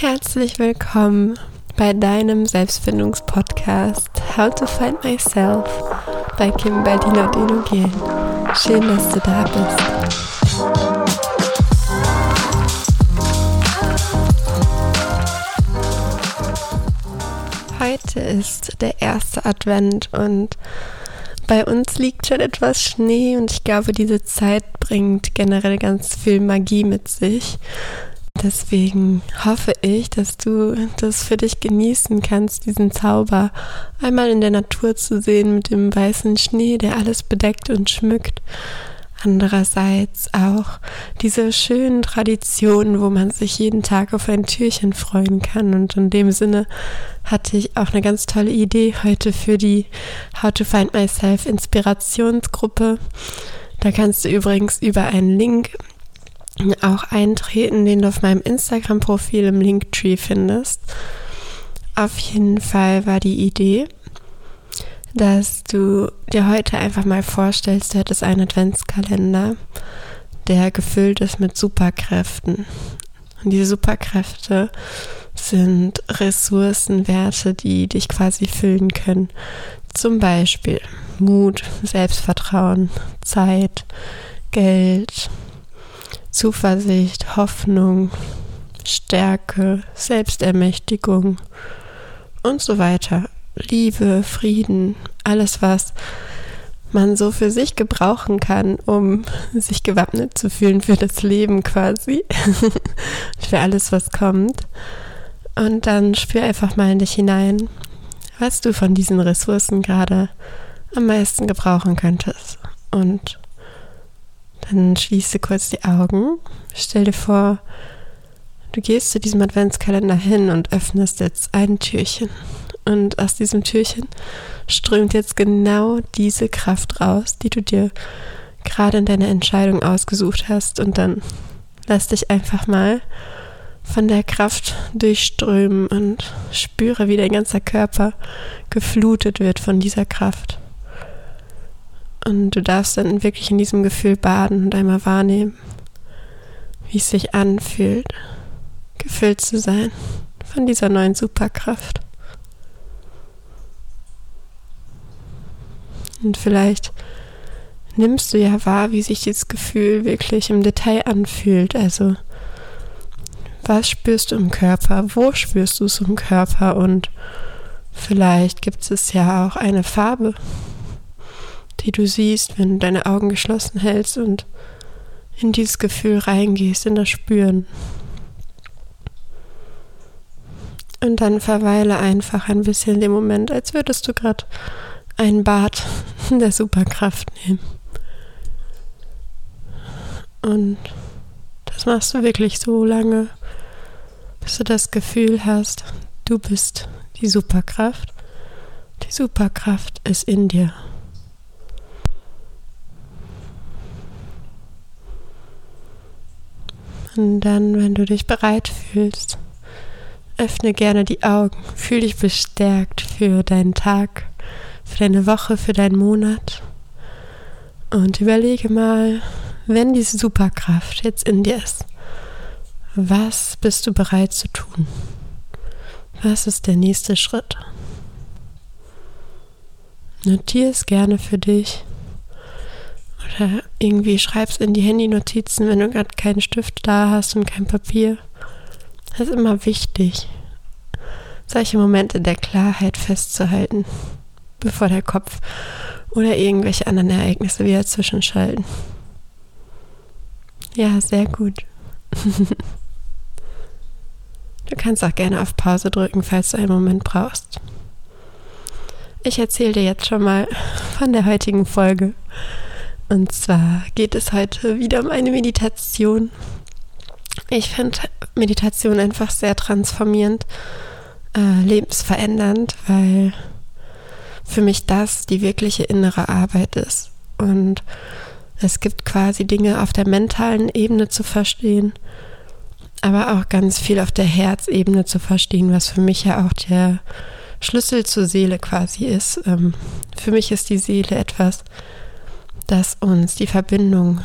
Herzlich willkommen bei deinem Selbstfindungspodcast How to Find Myself bei Kim Baldino Denogen. Schön, dass du da bist. Heute ist der erste Advent und bei uns liegt schon etwas Schnee und ich glaube, diese Zeit bringt generell ganz viel Magie mit sich. Deswegen hoffe ich, dass du das für dich genießen kannst, diesen Zauber einmal in der Natur zu sehen mit dem weißen Schnee, der alles bedeckt und schmückt. Andererseits auch diese schönen Traditionen, wo man sich jeden Tag auf ein Türchen freuen kann. Und in dem Sinne hatte ich auch eine ganz tolle Idee heute für die How to Find Myself Inspirationsgruppe. Da kannst du übrigens über einen Link auch eintreten, den du auf meinem Instagram-Profil im Linktree findest. Auf jeden Fall war die Idee, dass du dir heute einfach mal vorstellst, du hättest einen Adventskalender, der gefüllt ist mit Superkräften. Und diese Superkräfte sind Ressourcenwerte, die dich quasi füllen können. Zum Beispiel Mut, Selbstvertrauen, Zeit, Geld, Zuversicht, Hoffnung, Stärke, Selbstermächtigung und so weiter. Liebe, Frieden, alles, was man so für sich gebrauchen kann, um sich gewappnet zu fühlen für das Leben quasi, für alles, was kommt. Und dann spür einfach mal in dich hinein, was du von diesen Ressourcen gerade am meisten gebrauchen könntest. Und dann schließe kurz die Augen. Stell dir vor, du gehst zu diesem Adventskalender hin und öffnest jetzt ein Türchen. Und aus diesem Türchen strömt jetzt genau diese Kraft raus, die du dir gerade in deiner Entscheidung ausgesucht hast. Und dann lass dich einfach mal von der Kraft durchströmen und spüre, wie dein ganzer Körper geflutet wird von dieser Kraft. Und du darfst dann wirklich in diesem Gefühl baden und einmal wahrnehmen, wie es sich anfühlt, gefüllt zu sein von dieser neuen Superkraft. Und vielleicht nimmst du ja wahr, wie sich dieses Gefühl wirklich im Detail anfühlt. Also, was spürst du im Körper? Wo spürst du es im Körper? Und vielleicht gibt es ja auch eine Farbe, die du siehst, wenn du deine Augen geschlossen hältst und in dieses Gefühl reingehst, in das Spüren. Und dann verweile einfach ein bisschen dem Moment, als würdest du gerade ein Bad der Superkraft nehmen. Und das machst du wirklich so lange, bis du das Gefühl hast, du bist die Superkraft. Die Superkraft ist in dir. Und dann, wenn du dich bereit fühlst, öffne gerne die Augen, fühl dich bestärkt für deinen Tag, für deine Woche, für deinen Monat. Und überlege mal, wenn diese Superkraft jetzt in dir ist, was bist du bereit zu tun? Was ist der nächste Schritt? Notiere es gerne für dich oder irgendwie schreibst in die Handynotizen, wenn du gerade keinen Stift da hast und kein Papier. Das ist immer wichtig, solche Momente der Klarheit festzuhalten, bevor der Kopf oder irgendwelche anderen Ereignisse wieder zwischenschalten. Ja, sehr gut. du kannst auch gerne auf Pause drücken, falls du einen Moment brauchst. Ich erzähle dir jetzt schon mal von der heutigen Folge. Und zwar geht es heute wieder um eine Meditation. Ich finde Meditation einfach sehr transformierend, äh, lebensverändernd, weil für mich das die wirkliche innere Arbeit ist. Und es gibt quasi Dinge auf der mentalen Ebene zu verstehen, aber auch ganz viel auf der Herzebene zu verstehen, was für mich ja auch der Schlüssel zur Seele quasi ist. Ähm, für mich ist die Seele etwas, das uns die Verbindung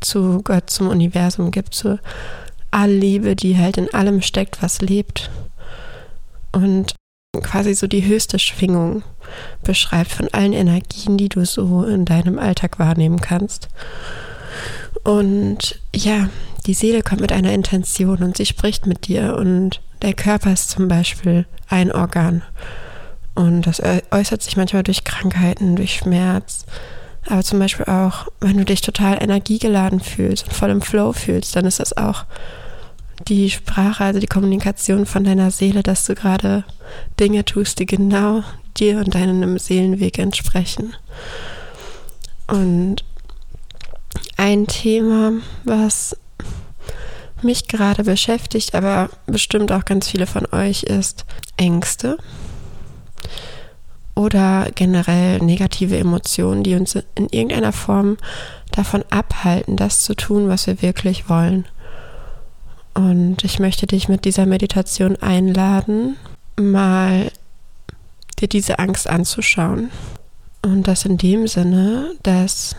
zu Gott, zum Universum gibt, zur Allliebe, die halt in allem steckt, was lebt. Und quasi so die höchste Schwingung beschreibt von allen Energien, die du so in deinem Alltag wahrnehmen kannst. Und ja, die Seele kommt mit einer Intention und sie spricht mit dir und der Körper ist zum Beispiel ein Organ. Und das äußert sich manchmal durch Krankheiten, durch Schmerz, aber zum Beispiel auch, wenn du dich total energiegeladen fühlst und voll im Flow fühlst, dann ist das auch die Sprache, also die Kommunikation von deiner Seele, dass du gerade Dinge tust, die genau dir und deinem Seelenweg entsprechen. Und ein Thema, was mich gerade beschäftigt, aber bestimmt auch ganz viele von euch, ist Ängste oder generell negative Emotionen, die uns in irgendeiner Form davon abhalten, das zu tun, was wir wirklich wollen. Und ich möchte dich mit dieser Meditation einladen, mal dir diese Angst anzuschauen. Und das in dem Sinne, dass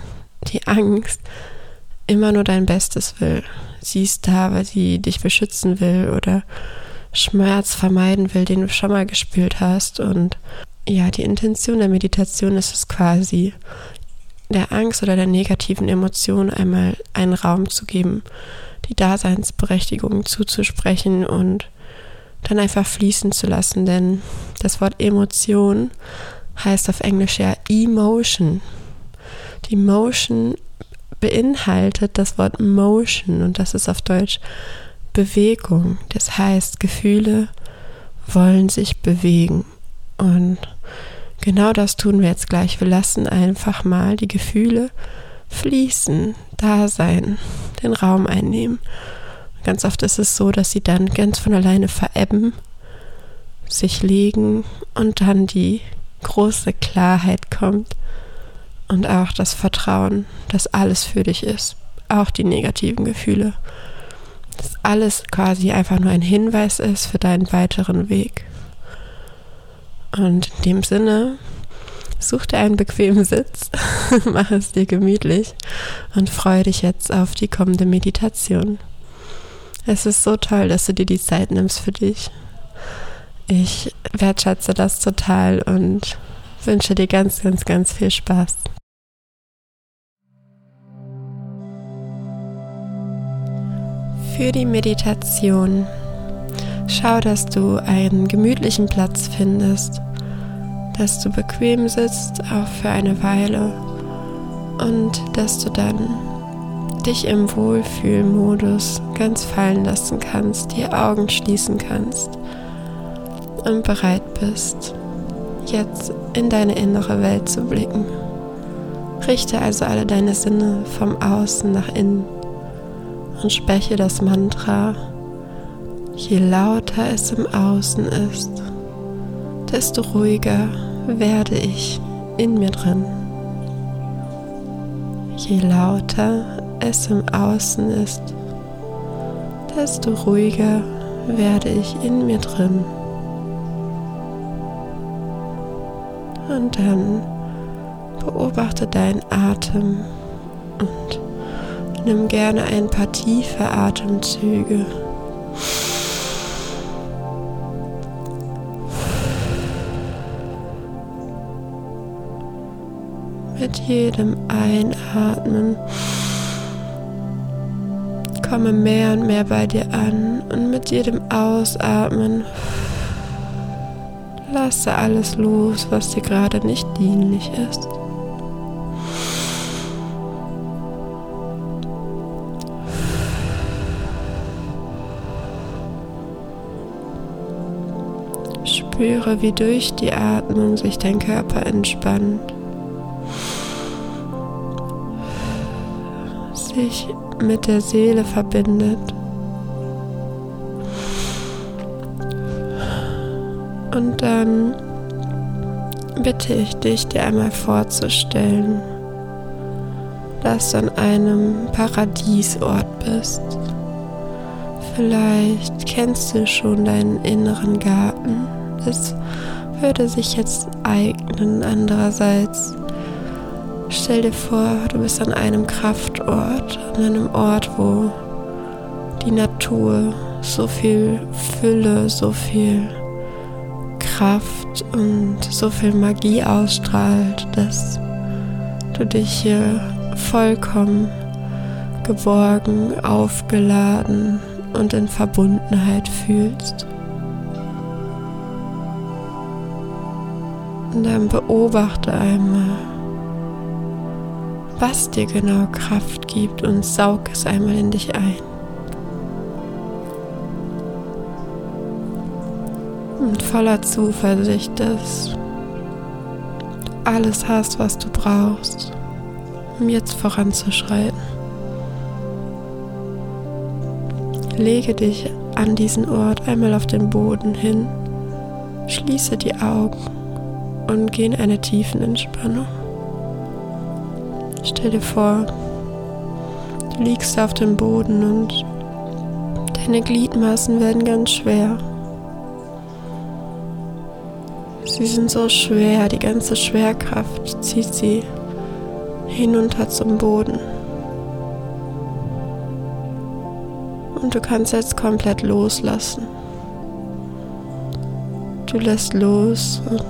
die Angst immer nur dein Bestes will. Sie ist da, weil sie dich beschützen will oder Schmerz vermeiden will, den du schon mal gespürt hast. Und ja, die Intention der Meditation ist es quasi, der Angst oder der negativen Emotion einmal einen Raum zu geben, die Daseinsberechtigung zuzusprechen und dann einfach fließen zu lassen, denn das Wort Emotion heißt auf Englisch ja Emotion. Die Motion beinhaltet das Wort Motion und das ist auf Deutsch Bewegung. Das heißt, Gefühle wollen sich bewegen und genau das tun wir jetzt gleich. Wir lassen einfach mal die Gefühle fließen, da sein, den Raum einnehmen. Ganz oft ist es so, dass sie dann ganz von alleine verebben, sich legen und dann die große Klarheit kommt und auch das Vertrauen, dass alles für dich ist, auch die negativen Gefühle, dass alles quasi einfach nur ein Hinweis ist für deinen weiteren Weg. Und in dem Sinne, such dir einen bequemen Sitz, mach es dir gemütlich und freue dich jetzt auf die kommende Meditation. Es ist so toll, dass du dir die Zeit nimmst für dich. Ich wertschätze das total und wünsche dir ganz, ganz, ganz viel Spaß. Für die Meditation schau, dass du einen gemütlichen Platz findest, dass du bequem sitzt, auch für eine Weile und dass du dann dich im Wohlfühlmodus ganz fallen lassen kannst, die Augen schließen kannst und bereit bist, jetzt in deine innere Welt zu blicken. Richte also alle deine Sinne vom Außen nach innen und spreche das Mantra, je lauter es im Außen ist, desto ruhiger werde ich in mir drin. Je lauter es im Außen ist, desto ruhiger werde ich in mir drin. Und dann beobachte deinen Atem und nimm gerne ein paar tiefe Atemzüge. Jedem Einatmen komme mehr und mehr bei dir an und mit jedem Ausatmen lasse alles los, was dir gerade nicht dienlich ist. Spüre, wie durch die Atmung sich dein Körper entspannt. Sich mit der Seele verbindet. Und dann bitte ich dich, dir einmal vorzustellen, dass du an einem Paradiesort bist. Vielleicht kennst du schon deinen inneren Garten. Es würde sich jetzt eignen. Andererseits Stell dir vor, du bist an einem Kraftort, an einem Ort, wo die Natur so viel Fülle, so viel Kraft und so viel Magie ausstrahlt, dass du dich hier vollkommen geborgen, aufgeladen und in Verbundenheit fühlst. Und dann beobachte einmal, was dir genau Kraft gibt und saug es einmal in dich ein. Und voller Zuversicht, dass du alles hast, was du brauchst, um jetzt voranzuschreiten. Lege dich an diesen Ort einmal auf den Boden hin, schließe die Augen und geh in eine tiefen Entspannung. Stell dir vor, du liegst auf dem Boden und deine Gliedmaßen werden ganz schwer. Sie sind so schwer, die ganze Schwerkraft zieht sie hinunter zum Boden. Und du kannst jetzt komplett loslassen. Du lässt los und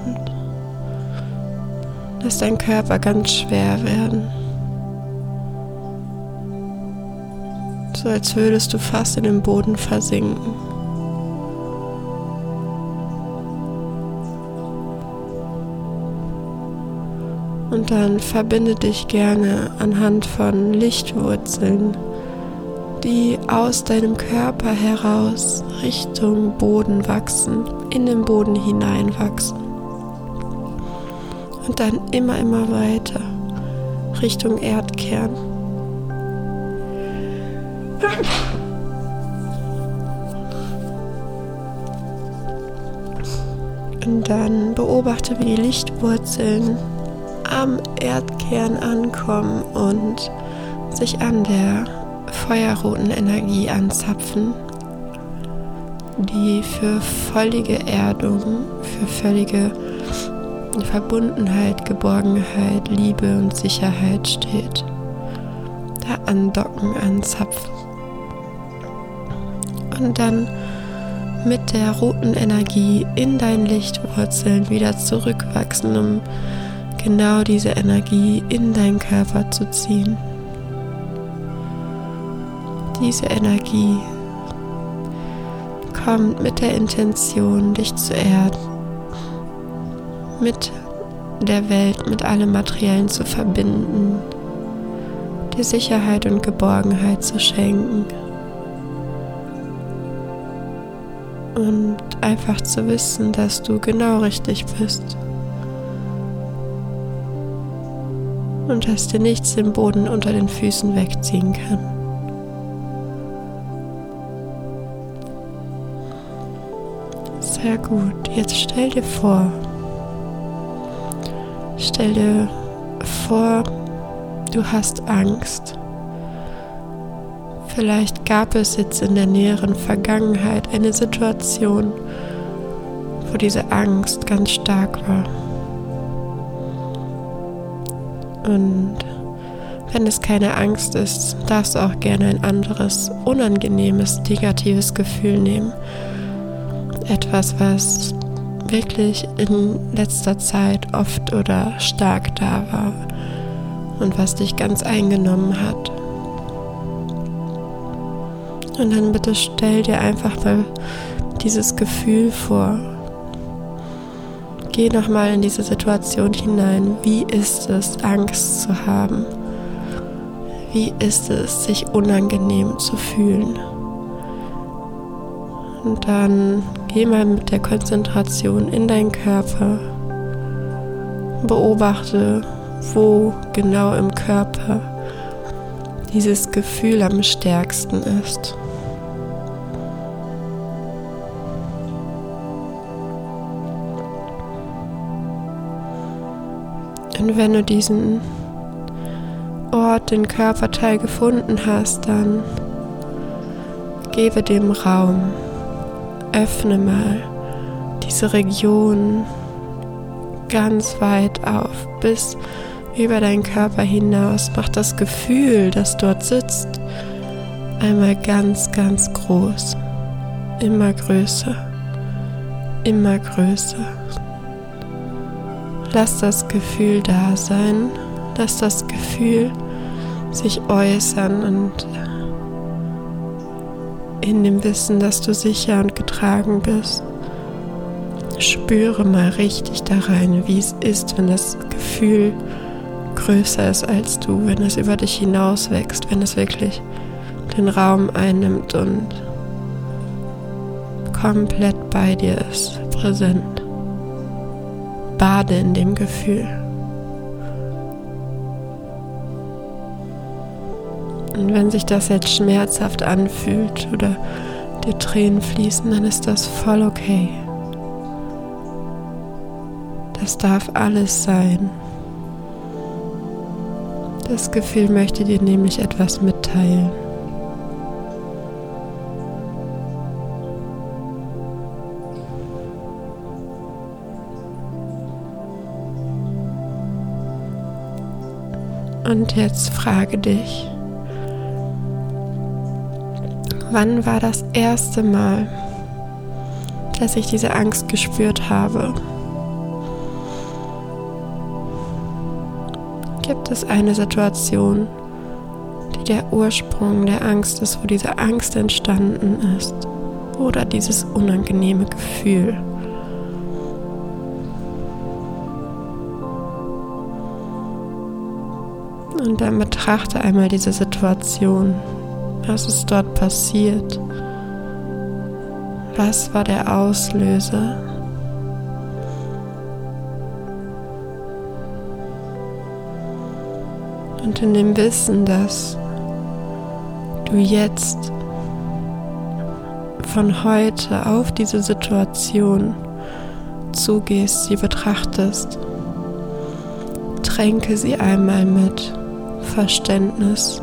lässt dein Körper ganz schwer werden. So als würdest du fast in den Boden versinken. Und dann verbinde dich gerne anhand von Lichtwurzeln, die aus deinem Körper heraus Richtung Boden wachsen, in den Boden hineinwachsen. Und dann immer, immer weiter Richtung Erdkern. Und dann beobachte, wie die Lichtwurzeln am Erdkern ankommen und sich an der feuerroten Energie anzapfen, die für völlige Erdung, für völlige Verbundenheit, Geborgenheit, Liebe und Sicherheit steht. Da andocken, anzapfen. Und dann mit der roten Energie in deinen Lichtwurzeln wieder zurückwachsen, um genau diese Energie in deinen Körper zu ziehen. Diese Energie kommt mit der Intention, dich zu erden, mit der Welt, mit allem Materiellen zu verbinden, dir Sicherheit und Geborgenheit zu schenken und einfach zu wissen, dass du genau richtig bist. und dass dir nichts den Boden unter den Füßen wegziehen kann. Sehr gut. Jetzt stell dir vor, stell dir vor, du hast Angst. Vielleicht gab es jetzt in der näheren Vergangenheit eine Situation, wo diese Angst ganz stark war. Und wenn es keine Angst ist, darfst du auch gerne ein anderes, unangenehmes, negatives Gefühl nehmen. Etwas, was wirklich in letzter Zeit oft oder stark da war und was dich ganz eingenommen hat. Und dann bitte stell dir einfach mal dieses Gefühl vor, Geh nochmal in diese Situation hinein. Wie ist es, Angst zu haben? Wie ist es, sich unangenehm zu fühlen? Und dann geh mal mit der Konzentration in deinen Körper. Beobachte, wo genau im Körper dieses Gefühl am stärksten ist. Und wenn du diesen Ort, den Körperteil gefunden hast, dann gebe dem Raum. Öffne mal diese Region ganz weit auf, bis über deinen Körper hinaus. Mach das Gefühl, das dort sitzt, einmal ganz, ganz groß, immer größer, immer größer. Lass das Gefühl da sein, lass das Gefühl sich äußern und in dem Wissen, dass du sicher und getragen bist. Spüre mal richtig da rein, wie es ist, wenn das Gefühl größer ist als du, wenn es über dich hinaus wächst, wenn es wirklich den Raum einnimmt und komplett bei dir ist, präsent. Bade in dem Gefühl. Und wenn sich das jetzt schmerzhaft anfühlt oder dir Tränen fließen, dann ist das voll okay. Das darf alles sein. Das Gefühl möchte dir nämlich etwas mitteilen. Und jetzt frage dich, wann war das erste Mal, dass ich diese Angst gespürt habe? Gibt es eine Situation, die der Ursprung der Angst ist, wo diese Angst entstanden ist? Oder dieses unangenehme Gefühl? Dann betrachte einmal diese Situation. Was ist dort passiert? Was war der Auslöser? Und in dem Wissen, dass du jetzt von heute auf diese Situation zugehst, sie betrachtest, tränke sie einmal mit Verständnis,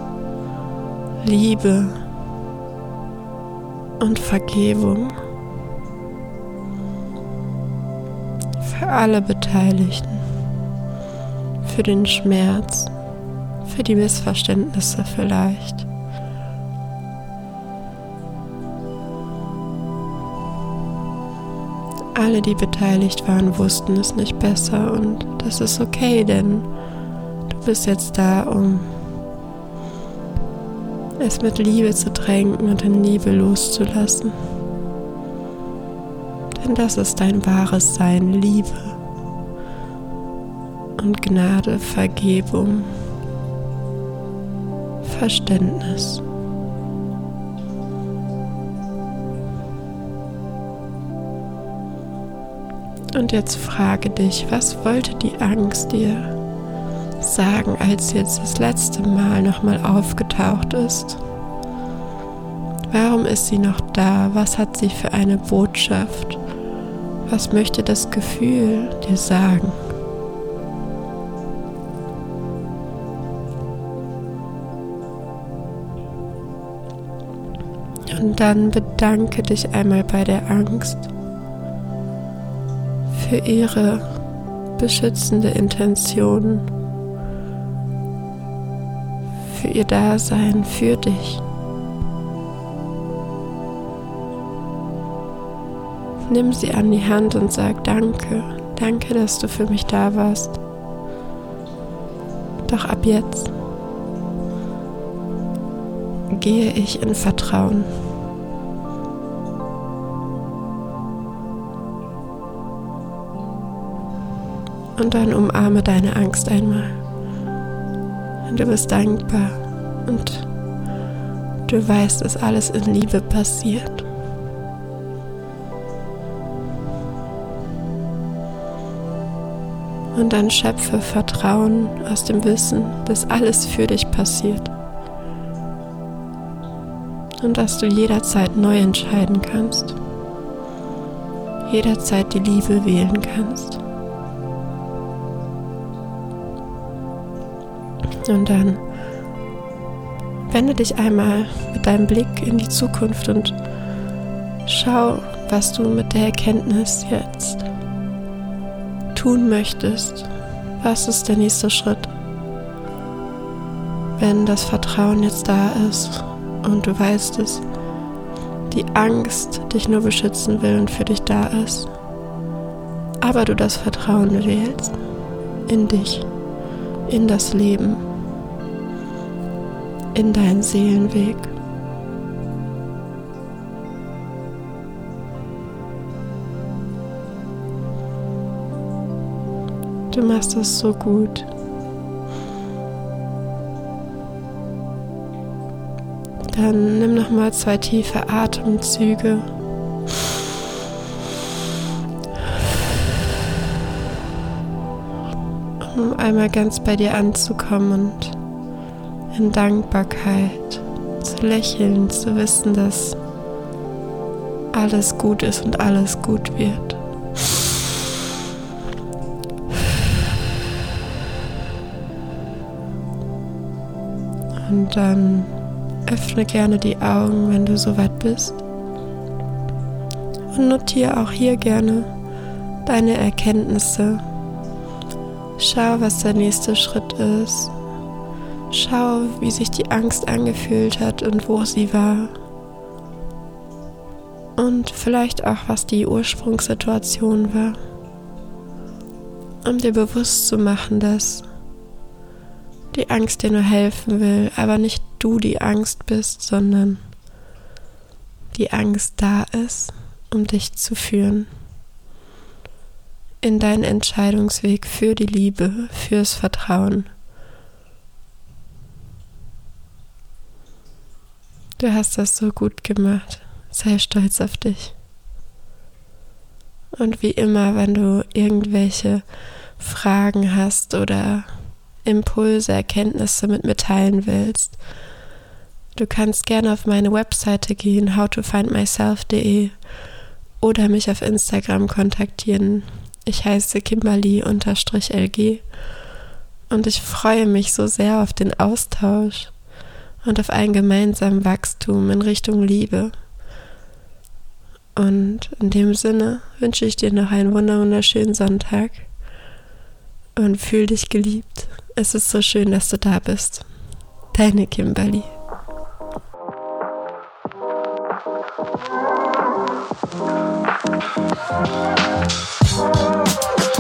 Liebe und Vergebung für alle Beteiligten, für den Schmerz, für die Missverständnisse vielleicht. Alle, die beteiligt waren, wussten es nicht besser und das ist okay, denn bist jetzt da, um es mit Liebe zu tränken und in Liebe loszulassen. Denn das ist dein wahres Sein, Liebe und Gnade, Vergebung, Verständnis. Und jetzt frage dich, was wollte die Angst dir sagen, als sie jetzt das letzte Mal nochmal aufgetaucht ist? Warum ist sie noch da? Was hat sie für eine Botschaft? Was möchte das Gefühl dir sagen? Und dann bedanke dich einmal bei der Angst für ihre beschützende Intention für ihr Dasein, für dich. Nimm sie an die Hand und sag Danke, danke, dass du für mich da warst. Doch ab jetzt gehe ich in Vertrauen. Und dann umarme deine Angst einmal. Du bist dankbar und du weißt, dass alles in Liebe passiert. Und dann schöpfe Vertrauen aus dem Wissen, dass alles für dich passiert. Und dass du jederzeit neu entscheiden kannst. Jederzeit die Liebe wählen kannst. Und dann wende dich einmal mit deinem Blick in die Zukunft und schau, was du mit der Erkenntnis jetzt tun möchtest. Was ist der nächste Schritt? Wenn das Vertrauen jetzt da ist, und du weißt es, die Angst dich nur beschützen will und für dich da ist, aber du das Vertrauen wählst in dich, in das Leben, in deinen Seelenweg. Du machst das so gut. Dann nimm noch mal zwei tiefe Atemzüge. Um einmal ganz bei dir anzukommen und in Dankbarkeit zu lächeln, zu wissen, dass alles gut ist und alles gut wird. Und dann öffne gerne die Augen, wenn du soweit bist. Und notiere auch hier gerne deine Erkenntnisse. Schau, was der nächste Schritt ist. Schau, wie sich die Angst angefühlt hat und wo sie war. Und vielleicht auch, was die Ursprungssituation war. Um dir bewusst zu machen, dass die Angst dir nur helfen will, aber nicht du die Angst bist, sondern die Angst da ist, um dich zu führen. In deinen Entscheidungsweg für die Liebe, fürs Vertrauen. Du hast das so gut gemacht. Sei stolz auf dich. Und wie immer, wenn du irgendwelche Fragen hast oder Impulse, Erkenntnisse mit mir teilen willst, du kannst gerne auf meine Webseite gehen, howtofindmyself.de oder mich auf Instagram kontaktieren. Ich heiße Kimberly-LG und ich freue mich so sehr auf den Austausch und auf ein gemeinsames Wachstum in Richtung Liebe. Und in dem Sinne wünsche ich dir noch einen wunderschönen Sonntag und fühl dich geliebt. Es ist so schön, dass du da bist. Deine Kimberly. Thank